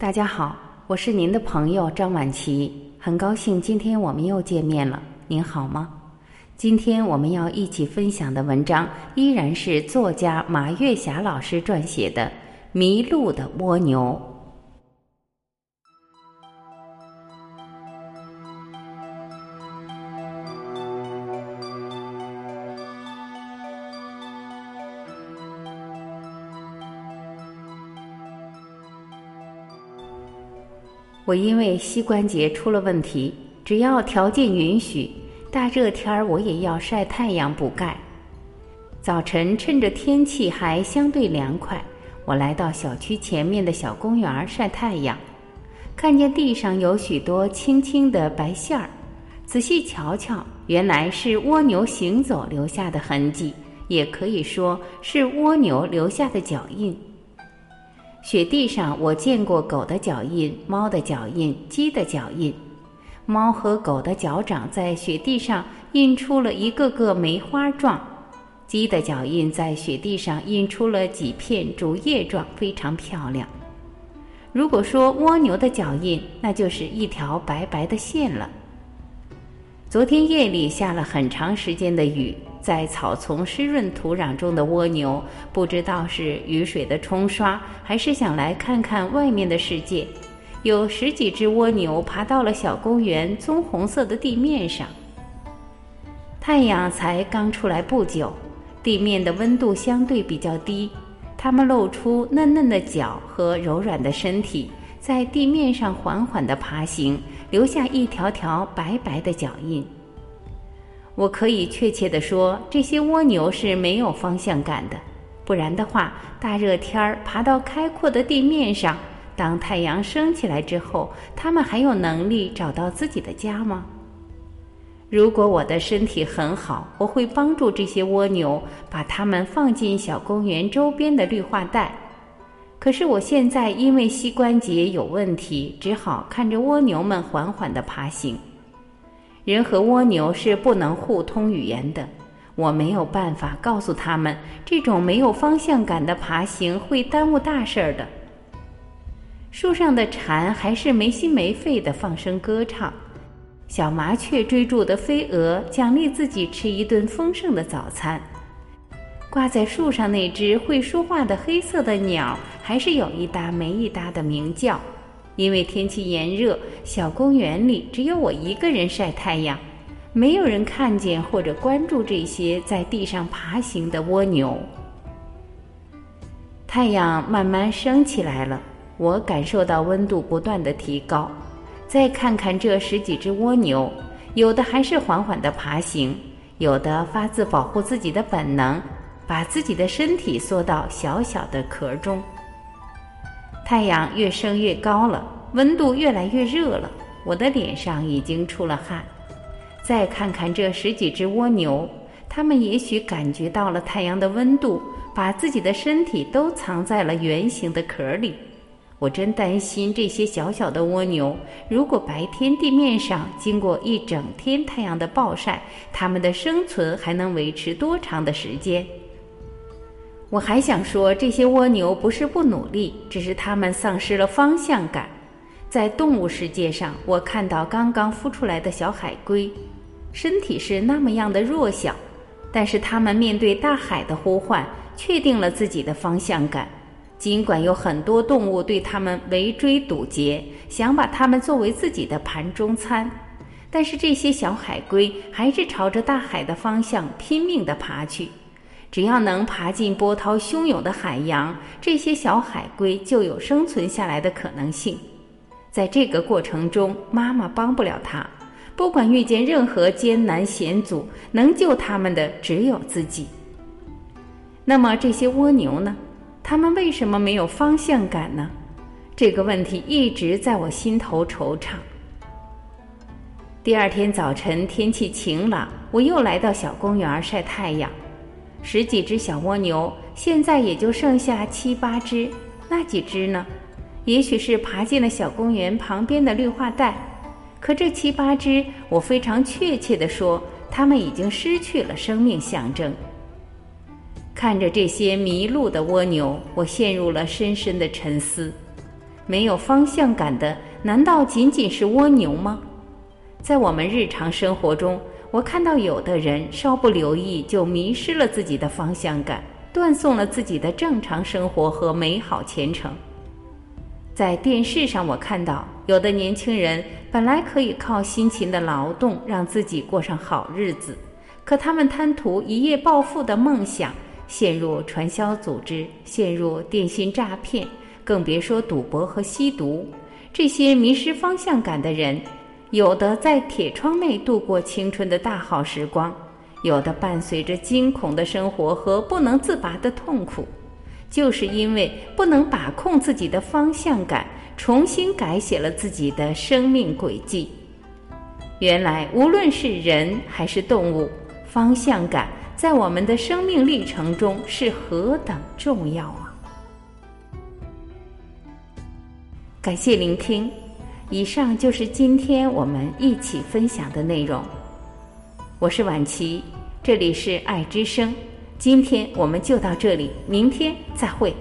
大家好，我是您的朋友张婉琪，很高兴今天我们又见面了。您好吗？今天我们要一起分享的文章依然是作家马月霞老师撰写的《迷路的蜗牛》。我因为膝关节出了问题，只要条件允许，大热天儿我也要晒太阳补钙。早晨趁着天气还相对凉快，我来到小区前面的小公园晒太阳，看见地上有许多青青的白线儿，仔细瞧瞧，原来是蜗牛行走留下的痕迹，也可以说是蜗牛留下的脚印。雪地上，我见过狗的脚印、猫的脚印、鸡的脚印。猫和狗的脚掌在雪地上印出了一个个梅花状，鸡的脚印在雪地上印出了几片竹叶状，非常漂亮。如果说蜗牛的脚印，那就是一条白白的线了。昨天夜里下了很长时间的雨。在草丛湿润土壤中的蜗牛，不知道是雨水的冲刷，还是想来看看外面的世界。有十几只蜗牛爬到了小公园棕红色的地面上。太阳才刚出来不久，地面的温度相对比较低，它们露出嫩嫩的脚和柔软的身体，在地面上缓缓地爬行，留下一条条白白的脚印。我可以确切地说，这些蜗牛是没有方向感的。不然的话，大热天儿爬到开阔的地面上，当太阳升起来之后，它们还有能力找到自己的家吗？如果我的身体很好，我会帮助这些蜗牛，把它们放进小公园周边的绿化带。可是我现在因为膝关节有问题，只好看着蜗牛们缓缓地爬行。人和蜗牛是不能互通语言的，我没有办法告诉他们，这种没有方向感的爬行会耽误大事儿的。树上的蝉还是没心没肺的放声歌唱，小麻雀追逐的飞蛾奖励自己吃一顿丰盛的早餐，挂在树上那只会说话的黑色的鸟还是有一搭没一搭的鸣叫。因为天气炎热，小公园里只有我一个人晒太阳，没有人看见或者关注这些在地上爬行的蜗牛。太阳慢慢升起来了，我感受到温度不断的提高。再看看这十几只蜗牛，有的还是缓缓的爬行，有的发自保护自己的本能，把自己的身体缩到小小的壳中。太阳越升越高了，温度越来越热了，我的脸上已经出了汗。再看看这十几只蜗牛，它们也许感觉到了太阳的温度，把自己的身体都藏在了圆形的壳里。我真担心这些小小的蜗牛，如果白天地面上经过一整天太阳的暴晒，它们的生存还能维持多长的时间？我还想说，这些蜗牛不是不努力，只是它们丧失了方向感。在动物世界上，我看到刚刚孵出来的小海龟，身体是那么样的弱小，但是它们面对大海的呼唤，确定了自己的方向感。尽管有很多动物对它们围追堵截，想把它们作为自己的盘中餐，但是这些小海龟还是朝着大海的方向拼命地爬去。只要能爬进波涛汹涌的海洋，这些小海龟就有生存下来的可能性。在这个过程中，妈妈帮不了它。不管遇见任何艰难险阻，能救它们的只有自己。那么这些蜗牛呢？它们为什么没有方向感呢？这个问题一直在我心头惆怅。第二天早晨，天气晴朗，我又来到小公园晒太阳。十几只小蜗牛，现在也就剩下七八只。那几只呢？也许是爬进了小公园旁边的绿化带。可这七八只，我非常确切地说，它们已经失去了生命象征。看着这些迷路的蜗牛，我陷入了深深的沉思。没有方向感的，难道仅仅是蜗牛吗？在我们日常生活中，我看到有的人稍不留意就迷失了自己的方向感，断送了自己的正常生活和美好前程。在电视上，我看到有的年轻人本来可以靠辛勤的劳动让自己过上好日子，可他们贪图一夜暴富的梦想，陷入传销组织，陷入电信诈骗。更别说赌博和吸毒，这些迷失方向感的人，有的在铁窗内度过青春的大好时光，有的伴随着惊恐的生活和不能自拔的痛苦，就是因为不能把控自己的方向感，重新改写了自己的生命轨迹。原来，无论是人还是动物，方向感在我们的生命历程中是何等重要啊！感谢聆听，以上就是今天我们一起分享的内容。我是婉琪，这里是爱之声，今天我们就到这里，明天再会。